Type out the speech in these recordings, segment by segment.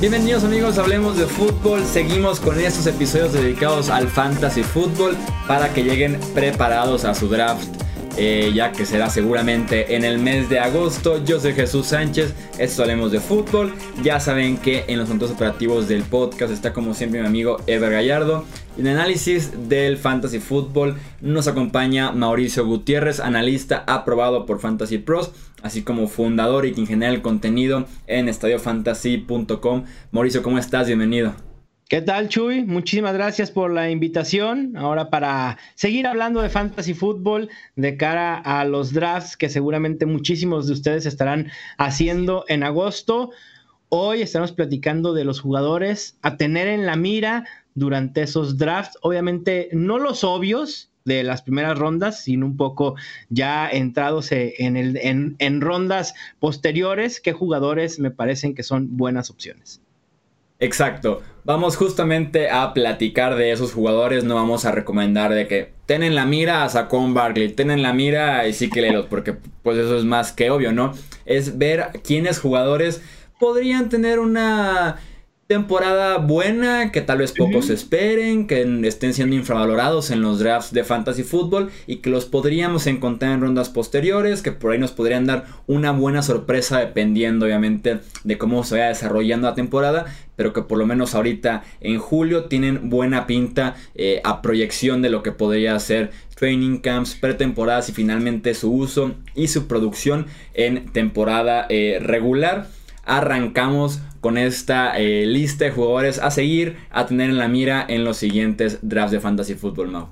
Bienvenidos amigos, hablemos de fútbol. Seguimos con estos episodios dedicados al fantasy fútbol para que lleguen preparados a su draft. Eh, ya que será seguramente en el mes de agosto. Yo soy Jesús Sánchez, esto hablemos de fútbol. Ya saben que en los controles operativos del podcast está como siempre mi amigo Ever Gallardo. En análisis del fantasy fútbol nos acompaña Mauricio Gutiérrez, analista aprobado por Fantasy Pros así como fundador y quien genera el contenido en estadiofantasy.com. Mauricio, ¿cómo estás? Bienvenido. ¿Qué tal, Chuy? Muchísimas gracias por la invitación. Ahora para seguir hablando de fantasy fútbol de cara a los drafts que seguramente muchísimos de ustedes estarán haciendo en agosto. Hoy estamos platicando de los jugadores a tener en la mira durante esos drafts. Obviamente no los obvios, de las primeras rondas, sino un poco ya entrados eh, en, el, en, rondas posteriores, qué jugadores me parecen que son buenas opciones. Exacto. Vamos justamente a platicar de esos jugadores. No vamos a recomendar de que ten en la mira a Saquon Barkley, ten en la mira que léelos, porque pues eso es más que obvio, ¿no? Es ver quiénes jugadores podrían tener una temporada buena, que tal vez pocos esperen, que estén siendo infravalorados en los drafts de fantasy fútbol y que los podríamos encontrar en rondas posteriores, que por ahí nos podrían dar una buena sorpresa dependiendo obviamente de cómo se vaya desarrollando la temporada, pero que por lo menos ahorita en julio tienen buena pinta eh, a proyección de lo que podría ser training camps, pretemporadas y finalmente su uso y su producción en temporada eh, regular. Arrancamos con esta eh, lista de jugadores a seguir, a tener en la mira en los siguientes drafts de Fantasy Football, Mau.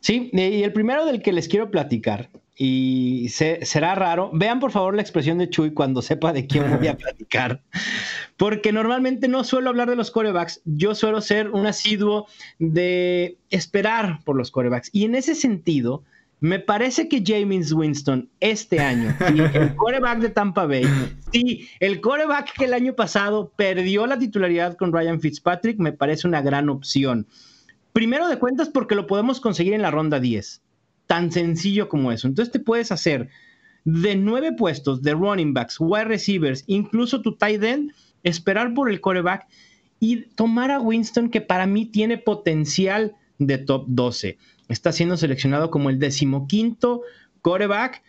Sí, y el primero del que les quiero platicar, y será raro, vean por favor la expresión de Chuy cuando sepa de quién voy a platicar, porque normalmente no suelo hablar de los corebacks, yo suelo ser un asiduo de esperar por los corebacks, y en ese sentido, me parece que James Winston este año, el coreback de Tampa Bay, sí, el coreback que el año pasado perdió la titularidad con Ryan Fitzpatrick, me parece una gran opción. Primero de cuentas porque lo podemos conseguir en la ronda 10. Tan sencillo como eso. Entonces te puedes hacer de nueve puestos de running backs, wide receivers, incluso tu tight end, esperar por el coreback y tomar a Winston que para mí tiene potencial de top 12 está siendo seleccionado como el decimoquinto coreback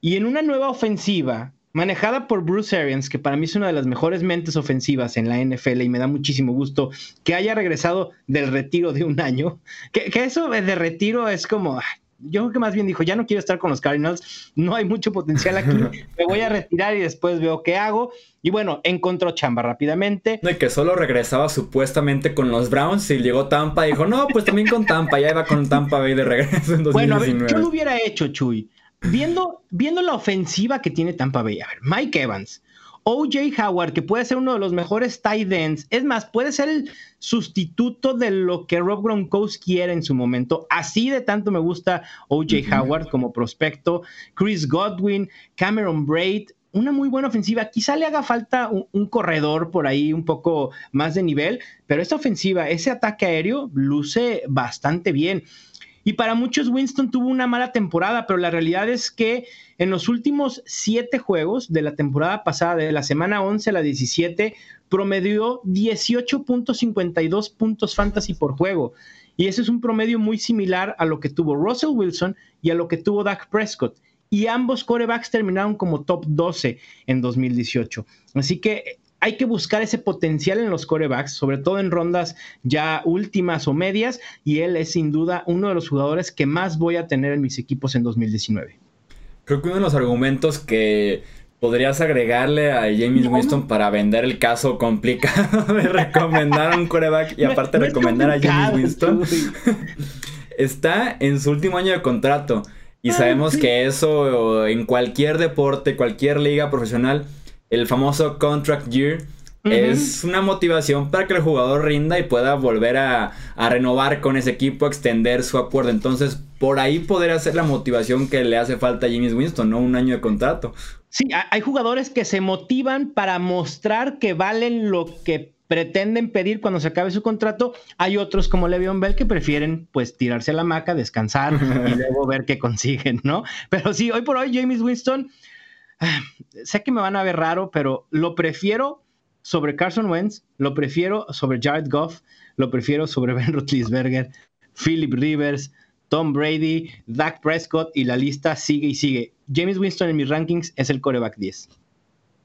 y en una nueva ofensiva manejada por Bruce Arians, que para mí es una de las mejores mentes ofensivas en la NFL y me da muchísimo gusto que haya regresado del retiro de un año, que, eso de retiro es como, yo creo que más bien dijo, ya no quiero estar con los Cardinals, no hay mucho potencial aquí, me voy a retirar y después veo qué hago. Y bueno, encontró chamba rápidamente. No, y que solo regresaba supuestamente con los Browns y llegó Tampa y dijo, no, pues también con Tampa, ya iba con Tampa Bay de regreso en 2019. Bueno, a ver, yo lo hubiera hecho, Chuy. Viendo, viendo la ofensiva que tiene Tampa Bay, a ver, Mike Evans, OJ Howard, que puede ser uno de los mejores tight ends, es más, puede ser el sustituto de lo que Rob Gronkowski quiere en su momento. Así de tanto me gusta OJ Howard como prospecto. Chris Godwin, Cameron Braid, una muy buena ofensiva. Quizá le haga falta un, corredor por ahí un poco más de nivel, pero esta ofensiva, ese ataque aéreo, luce bastante bien. Y para muchos Winston tuvo una mala temporada, pero la realidad es que en los últimos siete juegos de la temporada pasada, de la semana 11 a la 17, promedió 18.52 puntos fantasy por juego. Y ese es un promedio muy similar a lo que tuvo Russell Wilson y a lo que tuvo Dak Prescott. Y ambos corebacks terminaron como top 12 en 2018. Así que hay que buscar ese potencial en los corebacks, sobre todo en rondas ya últimas o medias, y él es sin duda uno de los jugadores que más voy a tener en mis equipos en 2019. Creo que uno de los argumentos que podrías agregarle a James Winston para vender el caso complicado de recomendar a un coreback y aparte recomendar a James Winston está en su último año de contrato. Y ah, sabemos que eso en cualquier deporte, cualquier liga profesional, el famoso contract year, es una motivación para que el jugador rinda y pueda volver a, renovar con ese equipo, extender su acuerdo. Entonces, por ahí podría ser la motivación que le hace falta a James Winston, ¿no? Un año de contrato. Sí, hay jugadores que se motivan para mostrar que valen lo que pretenden pedir cuando se acabe su contrato. Hay otros como Le'Veon Bell que prefieren pues tirarse a la maca, descansar y luego ver qué consiguen, ¿no? Pero sí, hoy por hoy James Winston sé que me van a ver raro, pero lo prefiero sobre Carson Wentz, lo prefiero sobre Jared Goff, lo prefiero sobre Ben Roethlisberger, Philip Rivers, Tom Brady, Dak Prescott y la lista sigue y sigue. James Winston en mis rankings es el coreback 10.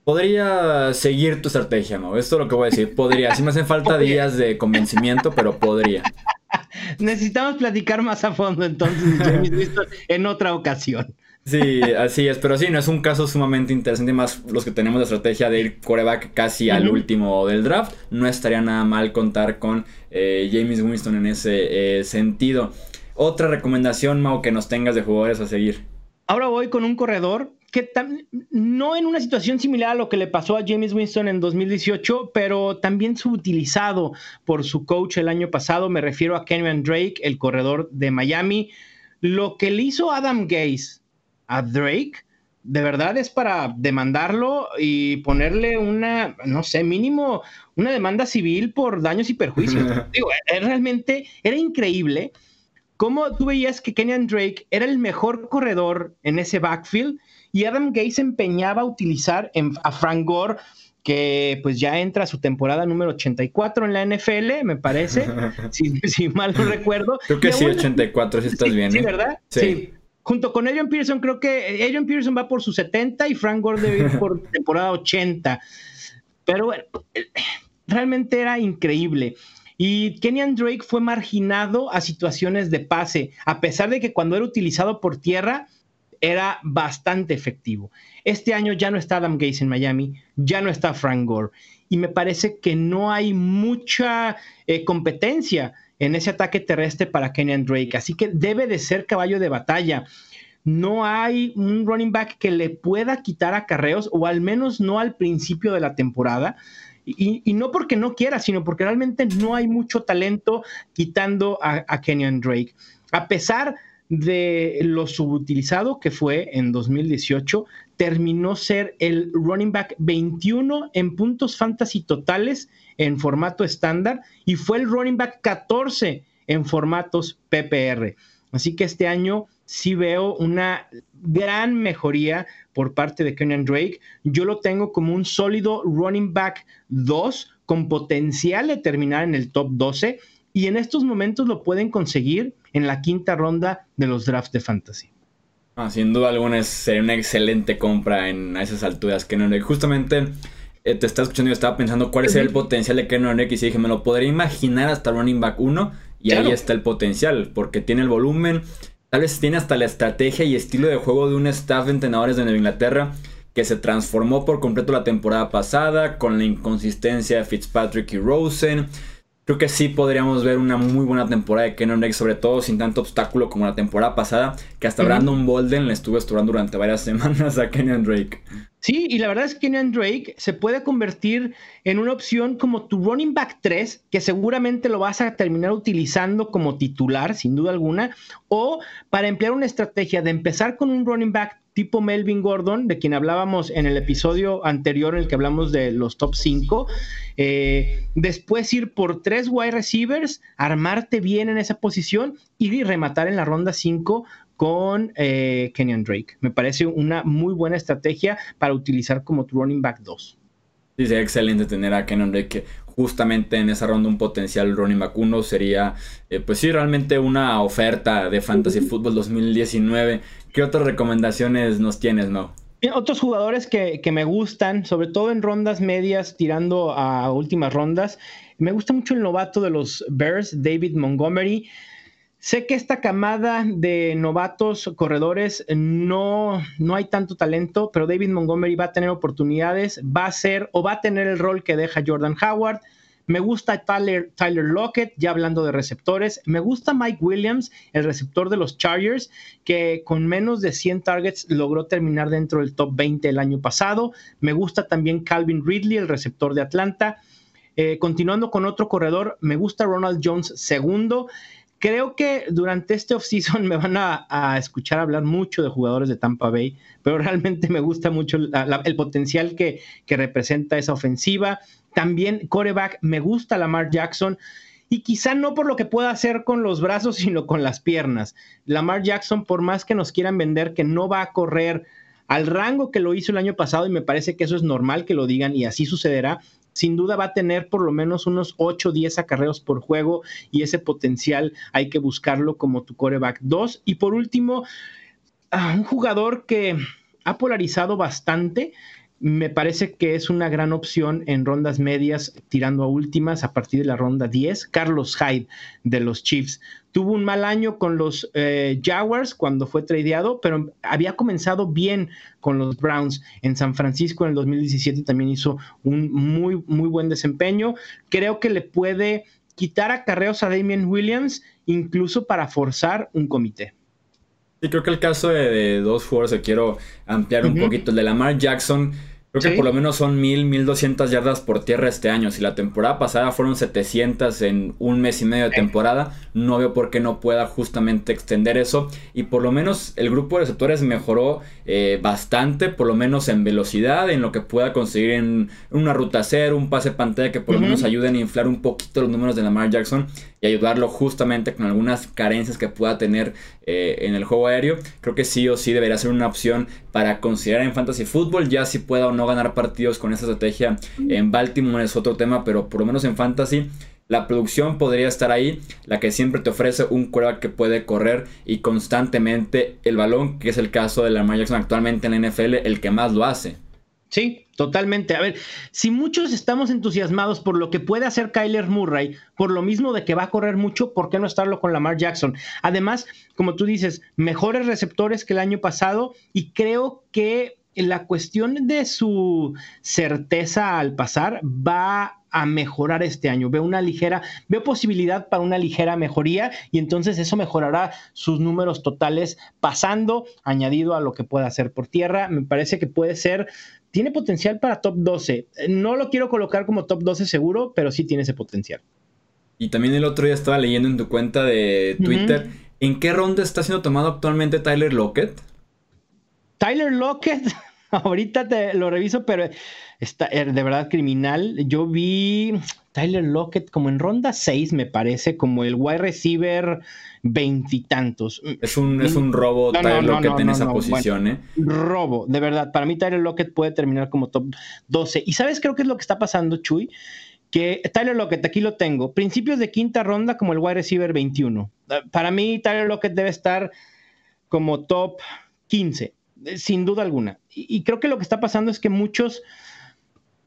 Podría seguir tu estrategia, ¿no? Esto es lo que voy a decir. Podría. Sí me hacen falta días de convencimiento, pero podría. Necesitamos platicar más a fondo entonces, James Winston, en otra ocasión. Sí, así es, pero sí, no es un caso sumamente interesante, más los que tenemos la estrategia de ir coreback casi al último del draft, no estaría nada mal contar con eh, James Winston en ese eh, sentido. Otra recomendación, Mau, que nos tengas de jugadores a seguir. Ahora voy con un corredor que no en una situación similar a lo que le pasó a James Winston en 2018, pero también subutilizado por su coach el año pasado. Me refiero a Kenyon Drake, el corredor de Miami. Lo que le hizo Adam Gase a Drake, de verdad es para demandarlo y ponerle una, no sé, mínimo una demanda civil por daños y perjuicios. Digo, eh, realmente era increíble cómo tú veías que Kenyan Drake era el mejor corredor en ese backfield y Adam Gase se empeñaba a utilizar a Frank Gore que pues ya entra a su temporada número 84 en la NFL, me parece, si, mal no recuerdo. Creo que sí, 84, si estás bien. Sí, ¿eh? ¿verdad? sí junto con Adrian Pearson, creo que Adrian Pearson va por su 70 y Frank Gore debe ir por temporada 80. Pero bueno, realmente era increíble. Y Kenyan Drake fue marginado a situaciones de pase, a pesar de que cuando era utilizado por tierra era bastante efectivo. Este año ya no está Adam Gase en Miami, ya no está Frank Gore. Y me parece que no hay mucha eh, competencia en ese ataque terrestre para Kenyan Drake. Así que debe de ser caballo de batalla. No hay un running back que le pueda quitar acarreos, o al menos no al principio de la temporada. Y, no porque no quiera, sino porque realmente no hay mucho talento quitando a, a Kenyan Drake. A pesar lo subutilizado que fue en 2018, terminó ser el running back 21 en puntos fantasy totales en formato estándar y fue el running back 14 en formatos PPR. Así que este año sí veo una gran mejoría por parte de Kenyan Drake. Yo lo tengo como un sólido running back 2 con potencial de terminar en el top 12 y en estos momentos lo pueden conseguir en la quinta ronda de los drafts de fantasy. Ah, sin duda alguna sería una excelente compra en a esas alturas. Kenyan Drake. Justamente eh, te estaba escuchando y estaba pensando cuál es el potencial de Kenan X y dije, me lo podría imaginar hasta running back 1 y ahí está el potencial, porque tiene el volumen, tal vez tiene hasta la estrategia y estilo de juego de un staff de entrenadores de Nueva Inglaterra que se transformó por completo la temporada pasada con la inconsistencia de Fitzpatrick y Rosen. Creo que sí podríamos ver una muy buena temporada de Kenan Drake, sobre todo sin tanto obstáculo como la temporada pasada, que hasta Brandon Bolden le estuvo estudiando durante varias semanas a Kenan Drake. Sí, y la verdad es que Kenyan Drake se puede convertir en una opción como tu running back 3, que seguramente lo vas a terminar utilizando como titular, sin duda alguna, o para emplear una estrategia de empezar con un running back tipo Melvin Gordon, de quien hablábamos en el episodio anterior en el que hablamos de los top 5, eh, después ir por tres wide receivers, armarte bien en esa posición y rematar en la ronda 5 con eh, Kenyon Drake. Me parece una muy buena estrategia para utilizar como tu running back 2. Sí, sería excelente tener a Kenyon Drake, justamente en esa ronda un potencial back 1 sería, eh, pues sí, realmente una oferta de Fantasy Football 2019. ¿Qué otras recomendaciones nos tienes, Mau? Otros jugadores que, que, me gustan, sobre todo en rondas medias, tirando a últimas rondas, me gusta mucho el novato de los Bears, David Montgomery. Sé que esta camada de novatos corredores no, no hay tanto talento, pero David Montgomery va a tener oportunidades, va a ser o va a tener el rol que deja Jordan Howard. Me gusta Tyler, Lockett, ya hablando de receptores. Me gusta Mike Williams, el receptor de los Chargers, que con menos de 100 targets logró terminar dentro del top 20 el año pasado. Me gusta también Calvin Ridley, el receptor de Atlanta. Eh, continuando con otro corredor, me gusta Ronald Jones segundo. Creo que durante este offseason me van a, escuchar hablar mucho de jugadores de Tampa Bay, pero realmente me gusta mucho el potencial que, que, representa esa ofensiva. También coreback, me gusta Lamar Jackson. Y quizá no por lo que pueda hacer con los brazos, sino con las piernas. Lamar Jackson, por más que nos quieran vender que no va a correr al rango que lo hizo el año pasado, y me parece que eso es normal que lo digan y así sucederá, sin duda va a tener por lo menos unos 8 o 10 acarreos por juego y ese potencial hay que buscarlo como tu coreback 2. Y por último, un jugador que ha polarizado bastante me parece que es una gran opción en rondas medias, tirando a últimas a partir de la ronda 10. Carlos Hyde de los Chiefs tuvo un mal año con los eh, Jaguars cuando fue tradeado, pero había comenzado bien con los Browns en San Francisco en el 2017. También hizo un muy, muy buen desempeño. Creo que le puede quitar acarreos a Damien Williams, incluso para forzar un comité. Sí, creo que el caso de, dos jugadores que quiero ampliar un poquito, el de Lamar Jackson Creo que por lo menos son 1000, 1200 yardas por tierra este año. Si la temporada pasada fueron 700 en un mes y medio de temporada, no veo por qué no pueda justamente extender eso. Y por lo menos el grupo de receptores mejoró eh, bastante, por lo menos en velocidad, en lo que pueda conseguir en una ruta cero, un pase pantalla que por lo menos ayuden a inflar un poquito los números de Lamar Jackson y ayudarlo justamente con algunas carencias que pueda tener eh, en el juego aéreo. Creo que sí o sí debería ser una opción para considerar en fantasy fútbol, ya si pueda o no ganar partidos con esta estrategia en Baltimore es otro tema, pero por lo menos en fantasy la producción podría estar ahí, la que siempre te ofrece un quarterback que puede correr y constantemente el balón, que es el caso de Lamar Jackson actualmente en la NFL, el que más lo hace. Sí, totalmente. A ver, si muchos estamos entusiasmados por lo que puede hacer Kyler Murray, por lo mismo de que va a correr mucho, ¿por qué no estarlo con Lamar Jackson? Además, como tú dices, mejores receptores que el año pasado y creo que la cuestión de su certeza al pasar va a mejorar este año. Veo una ligera, veo posibilidad para una ligera mejoría y entonces eso mejorará sus números totales pasando, añadido a lo que pueda hacer por tierra. Me parece que puede ser tiene potencial para top 12. No lo quiero colocar como top 12 seguro, pero sí tiene ese potencial. Y también el otro día estaba leyendo en tu cuenta de Twitter, ¿en qué ronda está siendo tomado actualmente Tyler Lockett? Tyler Lockett, ahorita te lo reviso, pero está eh, de verdad criminal. Yo vi Tyler Lockett como en ronda 6, me parece, como el wide receiver veintitantos. Es un, es un robo Tyler Lockett en esa posición, ¿eh? Robo, de verdad. Para mí Tyler Lockett puede terminar como top 12. ¿Y sabes creo que es lo que está pasando, Chuy? Que Tyler Lockett, aquí lo tengo, principios de quinta ronda como el wide receiver 21. Para mí Tyler Lockett debe estar como top 15, eh, sin duda alguna. Y, creo que lo que está pasando es que muchos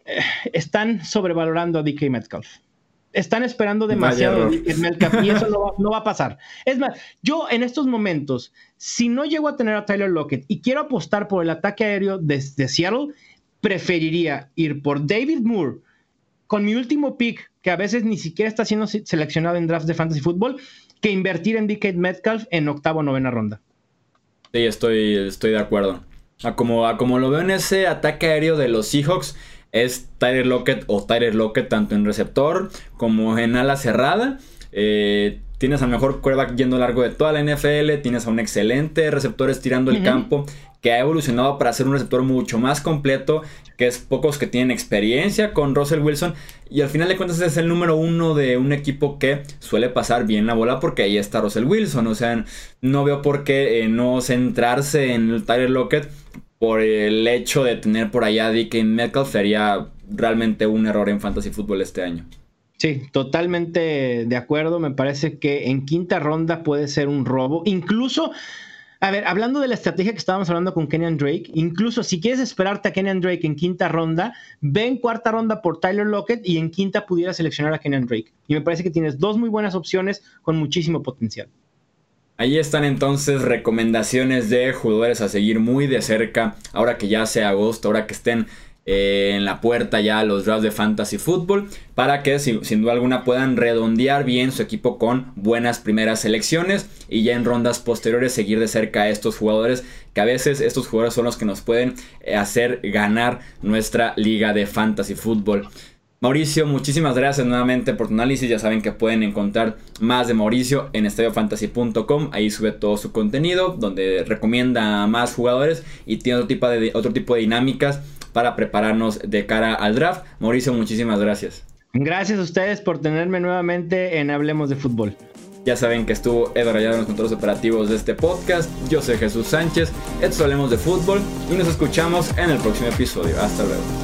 eh, están sobrevalorando a DK Metcalf están esperando demasiado y eso no va, a pasar. Es más, yo en estos momentos, si no llego a tener a Tyler Lockett y quiero apostar por el ataque aéreo desde Seattle, preferiría ir por David Moore con mi último pick, que a veces ni siquiera está siendo seleccionado en drafts de fantasy football, que invertir en DK Metcalf en octavo o novena ronda. Sí, estoy, estoy de acuerdo. A como, a como lo veo en ese ataque aéreo de los Seahawks, es Tyler Lockett o Tyler Lockett tanto en receptor como en ala cerrada. Eh, tienes al mejor quarterback yendo largo de toda la NFL, tienes a un excelente receptor estirando el campo que ha evolucionado para ser un receptor mucho más completo, que es pocos que tienen experiencia con Russell Wilson y al final de cuentas es el número uno de un equipo que suele pasar bien la bola porque ahí está Russell Wilson, o sea, no veo por qué eh, no centrarse en el Tyler Lockett por el hecho de tener por allá a DK Metcalf sería realmente un error en fantasy fútbol este año. Sí, totalmente de acuerdo. Me parece que en quinta ronda puede ser un robo. Incluso, a ver, hablando de la estrategia que estábamos hablando con Kenyan Drake, incluso si quieres esperarte a Kenyan Drake en quinta ronda, ve en cuarta ronda por Tyler Lockett y en quinta pudiera seleccionar a Kenyan Drake. Y me parece que tienes dos muy buenas opciones con muchísimo potencial. Ahí están entonces recomendaciones de jugadores a seguir muy de cerca. Ahora que ya sea agosto, ahora que estén eh, en la puerta ya los drafts de fantasy football. Para que sin, duda alguna puedan redondear bien su equipo con buenas primeras selecciones. Y ya en rondas posteriores seguir de cerca a estos jugadores. Que a veces estos jugadores son los que nos pueden eh, hacer ganar nuestra liga de fantasy football. Mauricio, muchísimas gracias nuevamente por tu análisis. Ya saben que pueden encontrar más de Mauricio en estadiofantasy.com. Ahí sube todo su contenido, donde recomienda más jugadores y tiene otro tipo de, otro tipo de dinámicas para prepararnos de cara al draft. Mauricio, muchísimas gracias. Gracias a ustedes por tenerme nuevamente en Hablemos de Fútbol. Ya saben que estuvo Ed Rayado en los controles operativos de este podcast. Yo soy Jesús Sánchez. Esto Hablemos de Fútbol y nos escuchamos en el próximo episodio. Hasta luego.